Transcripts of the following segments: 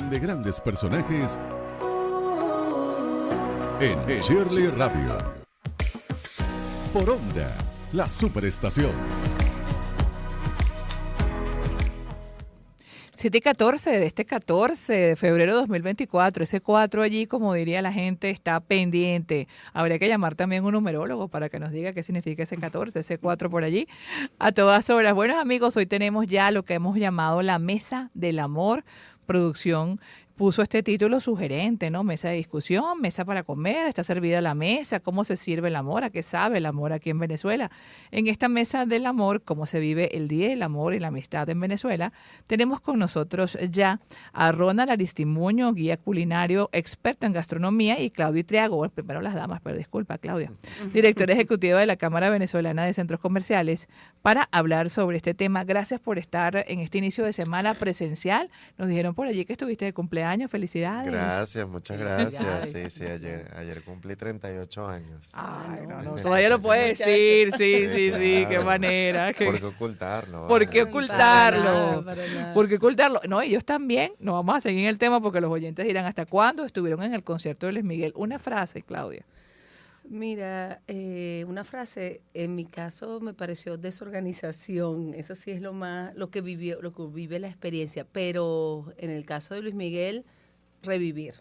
de grandes personajes en Shirley Radio. Por Onda, la superestación. 7 y 14 de este 14 de febrero de 2024. Ese 4 allí, como diría la gente, está pendiente. Habría que llamar también un numerólogo para que nos diga qué significa ese 14, ese 4 por allí. A todas horas. Buenos amigos, hoy tenemos ya lo que hemos llamado la Mesa del Amor producción puso este título sugerente, ¿no? Mesa de discusión, mesa para comer, está servida la mesa, cómo se sirve el amor, a qué sabe el amor aquí en Venezuela. En esta mesa del amor, cómo se vive el día del amor y la amistad en Venezuela, tenemos con nosotros ya a Ronald Aristimuño, guía culinario, experto en gastronomía, y Claudio Triago, primero las damas, pero disculpa, Claudia, directora ejecutiva de la Cámara Venezolana de Centros Comerciales, para hablar sobre este tema. Gracias por estar en este inicio de semana presencial. Nos dijeron por allí que estuviste de cumpleaños años, felicidades. Gracias, muchas gracias. Sí, sí, ayer, ayer cumplí 38 años. Ay, no, no, todavía lo puedes decir, sí, sí, sí, qué manera. ¿Por qué ocultarlo? ¿Por qué ocultarlo? ¿Por qué ocultarlo? No, ellos también, no vamos a seguir en el tema porque los oyentes dirán, ¿hasta cuándo estuvieron en el concierto de Luis Miguel? Una frase, Claudia. Mira, eh, una frase, en mi caso me pareció desorganización, eso sí es lo más, lo que vivió, lo que vive la experiencia, pero en el caso de Luis Miguel, revivir.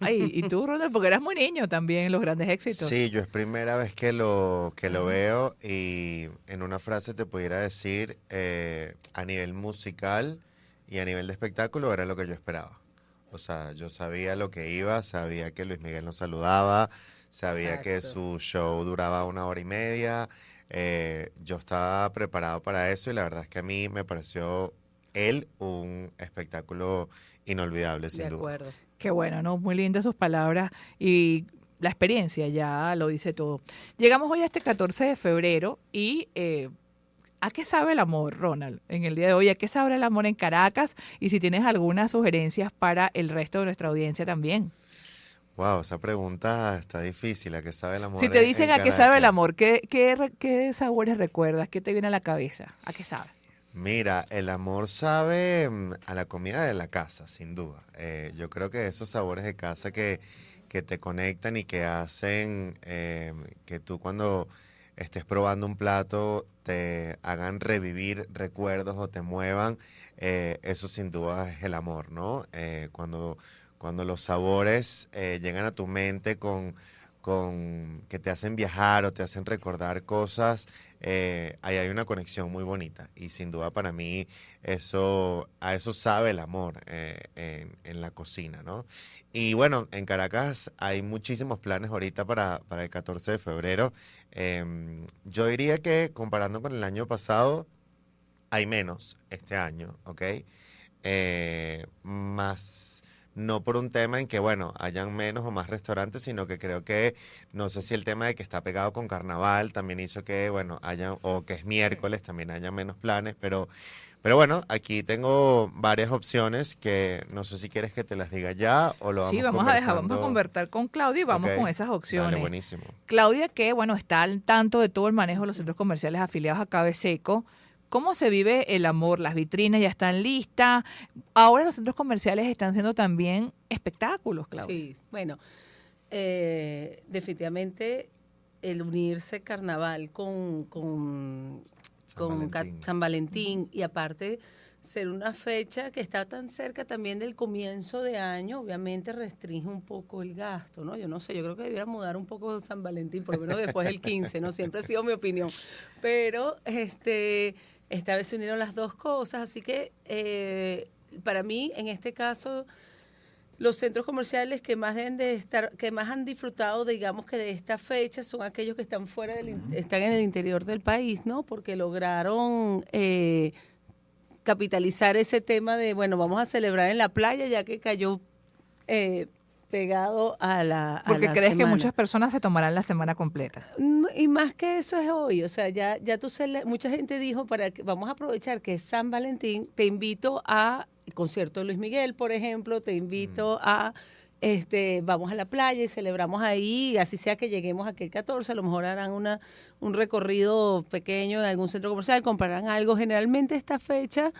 Ay, y tú, Ronald, porque eras muy niño también los grandes éxitos. Sí, yo es primera vez que lo, que lo veo y en una frase te pudiera decir, eh, a nivel musical y a nivel de espectáculo era lo que yo esperaba. O sea, yo sabía lo que iba, sabía que Luis Miguel nos saludaba, sabía que su show duraba una hora y media, eh, yo estaba preparado para eso y la verdad es que a mí me pareció él un espectáculo inolvidable, sin de duda. acuerdo. Qué bueno, ¿no? Muy lindas sus palabras y la experiencia ya lo dice todo. Llegamos hoy a este 14 de febrero y... Eh, ¿A qué sabe el amor, Ronald, en el día de hoy? ¿A qué sabe el amor en Caracas? Y si tienes algunas sugerencias para el resto de nuestra audiencia también. Wow, esa pregunta está difícil. ¿A qué sabe el amor? Si te en- dicen en a qué sabe el amor, ¿qué, qué, qué sabores recuerdas? ¿Qué te viene a la cabeza? ¿A qué sabe? Mira, el amor sabe mm, a la comida de la casa, sin duda. Eh, yo creo que esos sabores de casa que, que te conectan y que hacen eh, que tú cuando estés probando un plato te hagan revivir recuerdos o te muevan, eh, eso sin duda es el amor, ¿no? Cuando, cuando los sabores eh, llegan a tu mente con, con que te hacen viajar o te hacen recordar cosas, eh, ahí hay una conexión muy bonita y sin duda para mí eso a eso sabe el amor eh, en, en la cocina, ¿no? Y bueno, en Caracas hay muchísimos planes ahorita para, para el 14 de febrero. Em, yo diría que comparando con el año pasado, hay menos este año, ¿ok? Eh, más no por un tema en que, bueno, hayan menos o más restaurantes, sino que creo que, no sé si el tema de que está pegado con carnaval también hizo que, bueno, haya, o que es miércoles, también haya menos planes, pero, pero bueno, aquí tengo varias opciones que no sé si quieres que te las diga ya o lo vamos Sí, vamos a dejar, vamos a conversar con Claudia y vamos con esas opciones. Dale, buenísimo. Claudia, que bueno, está al tanto de todo el manejo de los centros comerciales afiliados a Cabe Seco. ¿Cómo se vive el amor? Las vitrinas ya están listas. Ahora los centros comerciales están siendo también espectáculos, Claudia. Sí, bueno, eh, definitivamente el unirse carnaval con, con, San con ca- Valentín. San Valentín y aparte ser una fecha que está tan cerca también del comienzo de año, obviamente restringe un poco el gasto, ¿no? Yo no sé, yo creo que debiera mudar un poco San Valentín, por lo menos después del 15, ¿no? Siempre ha sido mi opinión. Pero este esta vez se unieron las dos cosas, así que eh, para mí, en este caso, los centros comerciales que más deben de estar, que más han disfrutado, digamos que de esta fecha, son aquellos que están fuera del, están en el interior del país, ¿no? Porque lograron eh, capitalizar ese tema de, bueno, vamos a celebrar en la playa, ya que cayó eh, pegado a la. a Porque la crees que muchas personas se tomarán la semana completa. Mm, Y más que eso es hoy, o sea, ya, ya tú cele- mucha gente dijo para que vamos a aprovechar que es San Valentín, te invito a el concierto de Luis Miguel, por ejemplo, te invito a este vamos a la playa y celebramos ahí, así sea que lleguemos aquel 14, a lo mejor harán una un recorrido pequeño en algún centro comercial, comprarán algo. Generalmente esta fecha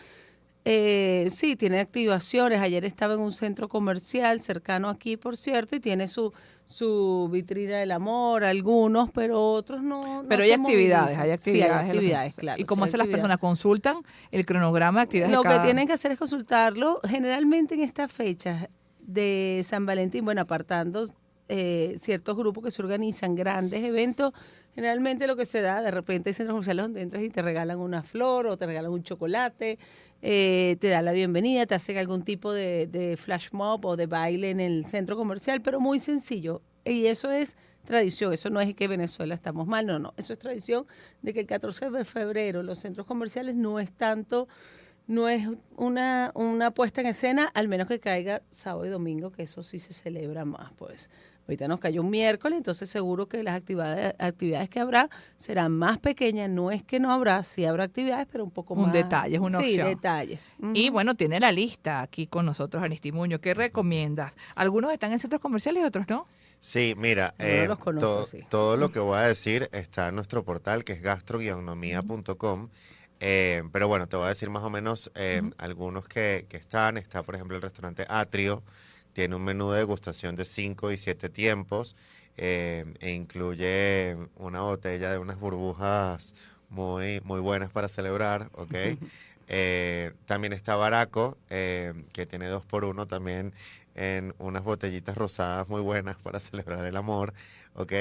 Eh, sí, tiene activaciones. Ayer estaba en un centro comercial cercano aquí, por cierto, y tiene su, su vitrina del amor, algunos, pero otros no. no Pero hay actividades, hay actividades. Sí, hay actividades, claro. ¿Y cómo hacen las personas? ¿Consultan el cronograma de actividades Lo de que cada- tienen que hacer es consultarlo. Generalmente en estas fechas de San Valentín, bueno, apartando eh, ciertos grupos que se organizan grandes eventos, generalmente lo que se da, de repente hay centros comerciales donde entras y te regalan una flor o te regalan un chocolate, eh, te dan la bienvenida, te hacen algún tipo de, de flash mob o de baile en el centro comercial, pero muy sencillo. Y eso es tradición, eso no es que Venezuela estamos mal, no, no, eso es tradición de que el 14 de febrero los centros comerciales no es tanto no es una, una puesta en escena, al menos que caiga sábado y domingo, que eso sí se celebra más, pues. Ahorita nos cayó un miércoles, entonces seguro que las actividades, actividades que habrá serán más pequeñas. No es que no habrá, sí habrá actividades, pero un poco Un más. detalle, es una sí, opción. detalles. Y bueno, tiene la lista aquí con nosotros, Anistimuño. ¿Qué recomiendas? Algunos están en centros comerciales y otros no. Sí, mira, eh, los conozco, to- sí. todo lo que voy a decir está en nuestro portal que es gastro-nomía.com. Eh, pero bueno, te voy a decir más o menos eh, algunos que, que están. Está, por ejemplo, el restaurante Atrio. Tiene un menú de degustación de 5 y 7 tiempos. eh, e incluye una botella de unas burbujas muy, muy buenas para celebrar, ¿ok? También está Baraco, que tiene dos por uno también en unas botellitas rosadas muy buenas para celebrar el amor, ¿ok?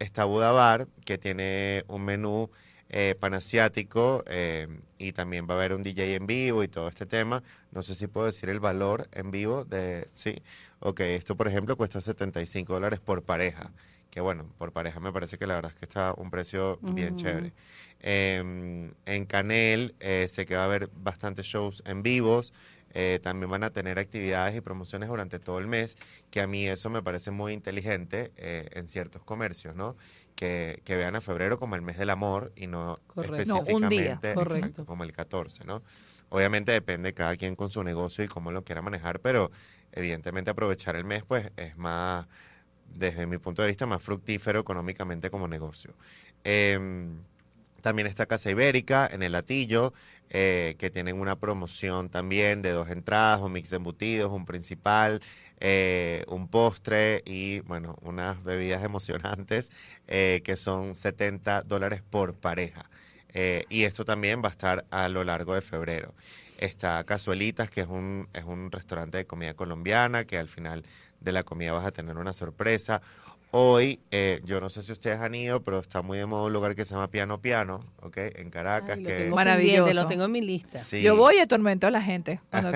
Está Budabar, que tiene un menú eh, panasiático eh, y también va a haber un DJ en vivo y todo este tema. No sé si puedo decir el valor en vivo de, sí, ok, esto por ejemplo cuesta 75 dólares por pareja, que bueno, por pareja me parece que la verdad es que está un precio bien chévere. Eh, en Canel eh, sé que va a haber bastantes shows en vivos. eh, también van a tener actividades y promociones durante todo el mes, que a mí eso me parece muy inteligente eh, en ciertos comercios, ¿no? Que, que vean a febrero como el mes del amor y no Correcto. No, un día, específicamente exacto, como el 14, ¿no? Obviamente depende de cada quien con su negocio y cómo lo quiera manejar, pero evidentemente aprovechar el mes pues es más, desde mi punto de vista, más fructífero económicamente como negocio. Em, también está Casa Ibérica en el Latillo, eh, que tienen una promoción también de dos entradas, un mix de embutidos, un principal, eh, un postre y, bueno, unas bebidas emocionantes eh, que son 70 dólares por pareja. Y esto también va a estar a lo largo de febrero. Está Casuelitas, que es un, es un restaurante de comida colombiana, que al final de la comida vas a tener una sorpresa. Hoy, eh, yo no sé si ustedes han ido, pero está muy de moda un lugar que se llama Piano Piano, ¿ok? En Caracas. Ay, lo que tengo Maravilloso. lo tengo en mi lista. Sí. Yo voy y atormento a la gente. cuando-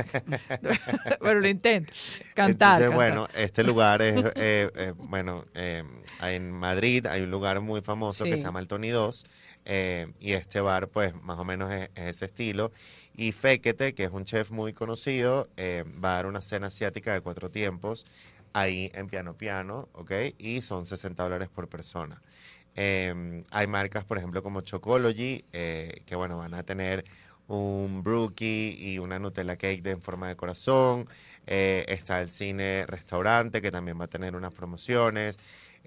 pero lo intento. Cantar. Entonces, cantar. bueno, este lugar es, eh, eh, bueno, eh, en Madrid hay un lugar muy famoso que se llama el Tony 2 eh, y este bar, pues, más o menos es, es ese estilo. Y Fekete, que es un chef muy conocido, eh, va a dar una cena asiática de cuatro tiempos ahí en Piano Piano, ¿ok? Y son 60 dólares por persona. Eh, hay marcas, por ejemplo, como Chocology, eh, que bueno, van a tener un brookie y una Nutella cake de, en forma de corazón. Eh, está el cine restaurante, que también va a tener unas promociones.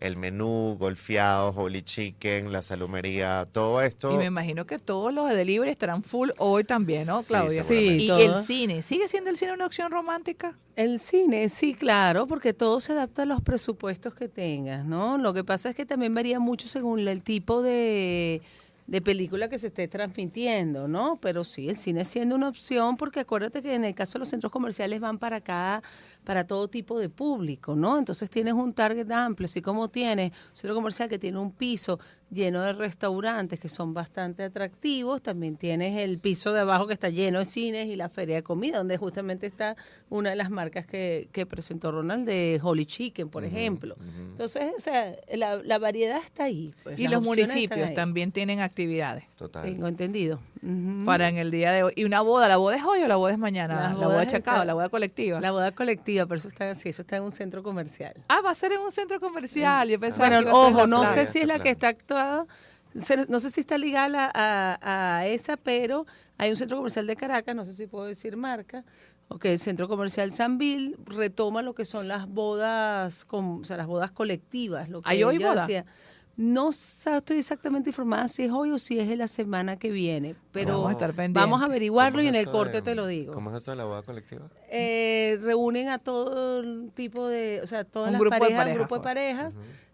El menú, golfeados, holy chicken, la salumería, todo esto. Y me imagino que todos los de delivery estarán full hoy también, ¿no, Sí, Claudia? seguramente. y Sí, el cine, ¿sigue siendo el cine una opción romántica? El cine, sí, claro, porque todo se adapta a los presupuestos que tengas, ¿no? Lo que pasa es que también varía mucho según el tipo de, de película que se esté transmitiendo, ¿no? Pero sí, el cine siendo una opción, porque acuérdate que en el caso de los centros comerciales van para acá, para todo tipo de público, ¿no? Entonces tienes un target amplio, así como tienes un centro comercial que tiene un piso lleno de restaurantes que son bastante atractivos, también tienes el piso de abajo que está lleno de cines y la feria de comida, donde justamente está una de las marcas que, que presentó Ronald de Holy Chicken, por ejemplo. Entonces, o sea, la, la variedad está ahí. pues, y los municipios también tienen actividades Total. Tengo entendido. Para en el día de hoy. ¿Y una boda? ¿La boda es hoy o la boda es mañana? La boda bodas chacao, la boda colectiva. La boda colectiva, pero eso está así, eso está en un centro comercial. Ah, va a ser en un centro comercial. Yo pensaba Bueno, ojo, no playa. sé si es la que está actuada, se- no sé si está ligada a, a esa, pero hay un centro comercial de Caracas, no sé si puedo decir marca, ok, el centro comercial Sanville retoma lo que son las bodas, con, o sea, las bodas colectivas. Lo que ¿Hay hoy boda? hacía. No estoy exactamente informada si es hoy o si es la semana que viene, pero Vamos a estar pendientes. vamos a averiguarlo ¿Cómo y en el corte de- te lo digo. ¿Cómo es eso de la boda colectiva? Eh, reúnen a todo el tipo de, o sea, todas Un las parejas, grupo de pues. parejas,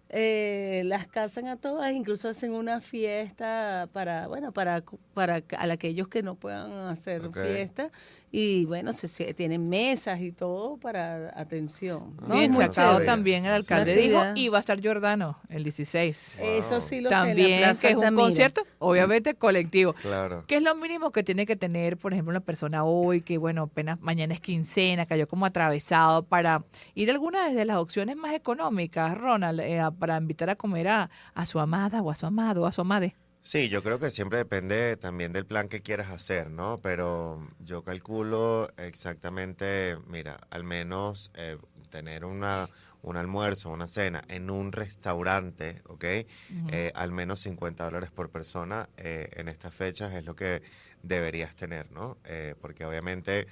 eh, las casan a todas, incluso hacen una fiesta para, bueno, para, para a aquellos que no puedan hacer Ok. fiesta y bueno, se, se- tienen mesas y todo para atención. ¿no? En Chacao chévere. también el alcalde dijo, y va a estar Jordano el 16. Eso sí lo sé, en la También, Plaza que es un Altamira. concierto, obviamente colectivo. Claro. ¿Qué es lo mínimo que tiene que tener, por ejemplo, una persona hoy que, bueno, apenas mañana es quincena, cayó como atravesado para ir a alguna de las opciones más económicas, Ronald, eh, para invitar a comer a, a su amada o a su amado o a su amade? Sí, yo creo que siempre depende también del plan que quieras hacer, ¿no? Pero yo calculo exactamente, mira, al menos eh, tener una, un almuerzo, una cena en un restaurante, ¿ok? Eh, al menos 50 dólares por persona eh, en estas fechas es lo que deberías tener, ¿no? Eh, porque obviamente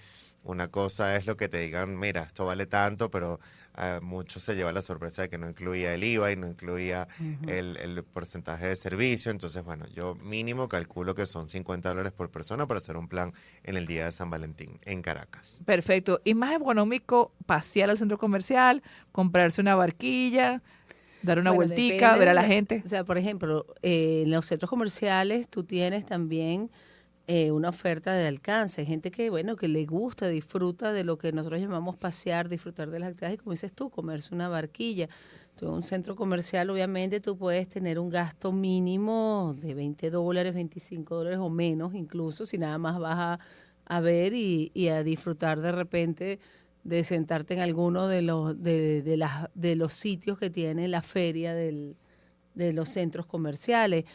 una cosa es lo que te digan, mira, esto vale tanto, pero eh, mucho se lleva la sorpresa de que no incluía el IVA y no incluía el, el porcentaje de servicio. Entonces, bueno, yo mínimo calculo que son 50 dólares por persona para hacer un plan en el día de San Valentín en Caracas. Perfecto. Y más económico, pasear al centro comercial, comprarse una barquilla, dar una Bueno, vueltica, depende ver a la gente. O sea, por ejemplo, eh, en los centros comerciales tú tienes también eh, una oferta de alcance. Hay gente que, bueno, que le gusta, disfruta de lo que nosotros llamamos pasear, disfrutar de las actividades y como dices tú, comerse una barquilla. Tú en un centro comercial, obviamente, tú puedes tener un gasto mínimo de 20 dólares, 25 dólares o menos, incluso si nada más vas a, a ver y, y a disfrutar de repente de sentarte en alguno de los de, de las de los sitios que tiene la feria del, de los centros comerciales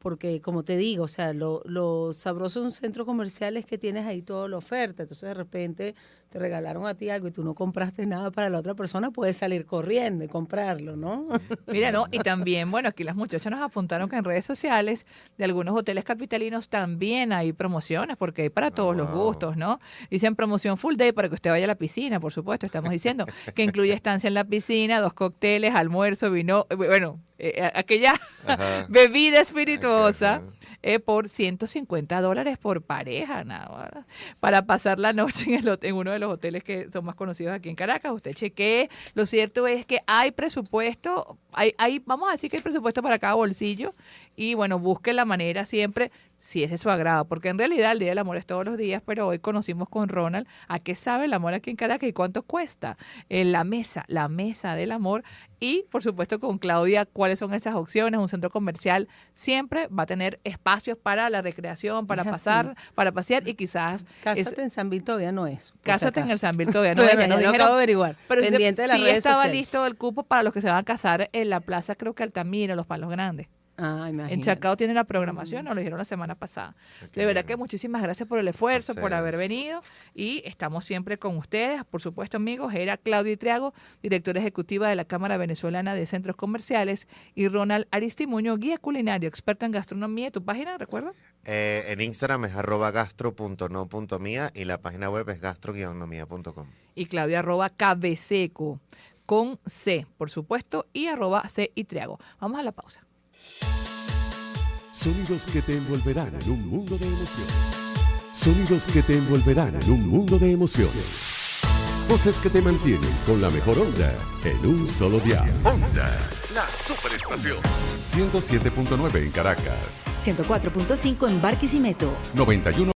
porque como te digo, o sea, lo, lo sabroso de un centro comercial es que tienes ahí toda la oferta, entonces de repente te regalaron a ti algo y tú no compraste nada para la otra persona, puedes salir corriendo y comprarlo, ¿no? Mira, ¿no? Y también, bueno, aquí las muchachas nos apuntaron que en redes sociales de algunos hoteles capitalinos también hay promociones, porque hay para todos los wow. gustos, ¿no? Dicen promoción full day para que usted vaya a la piscina, por supuesto, estamos diciendo, que incluye estancia en la piscina, dos cócteles, almuerzo, vino, eh, bueno, eh, aquella Ajá. bebida espirituosa eh, por 150 dólares por pareja, nada, para pasar la noche en, el, en uno de los hoteles que son más conocidos aquí en Caracas. Usted chequee. Lo cierto es que hay presupuesto, hay, hay, vamos a decir que hay presupuesto para cada bolsillo y bueno, busque la manera siempre, si es de su agrado, porque en realidad el Día del Amor es todos los días, pero hoy conocimos con Ronald a qué sabe el amor aquí en Caracas y cuánto cuesta en la mesa, la mesa del amor y por supuesto con Claudia cuáles son esas opciones. Un centro comercial siempre va a tener espacios para la recreación, para Es pasar, para pasear y quizás... es- Cásate en San Bill todavía no es. si Cásate en el. San Bill todavía no, nos no, lo acabo de averiguar. Pero de las sí redes estaba sociales. listo el cupo para los que se van a casar en la plaza, creo que Altamira, Los Palos Grandes. Ah, En. Chacao tienen la programación, nos lo dijeron la semana pasada. De verdad que muchísimas gracias por el esfuerzo, por haber venido y estamos siempre con ustedes. Por supuesto, amigos, era Claudia Triago, directora ejecutiva de la Cámara Venezolana de Centros Comerciales, y Ronald Aristimuño, guía culinario, experto en gastronomía. ¿Tu página, recuerda? Eh, en Instagram es arroba gastro.no.mía y la página web es gastro-nomía.com. Y Claudia arroba cabeseco, con C, por supuesto, y arroba C y Triago. Vamos a la pausa. Sonidos que te envolverán en un mundo de emociones. Sonidos que te envolverán en un mundo de emociones. Voces que te mantienen con la mejor onda en un solo día. Onda, la superestación. 107.9 en Caracas, 104.5 en Barquisimeto. 91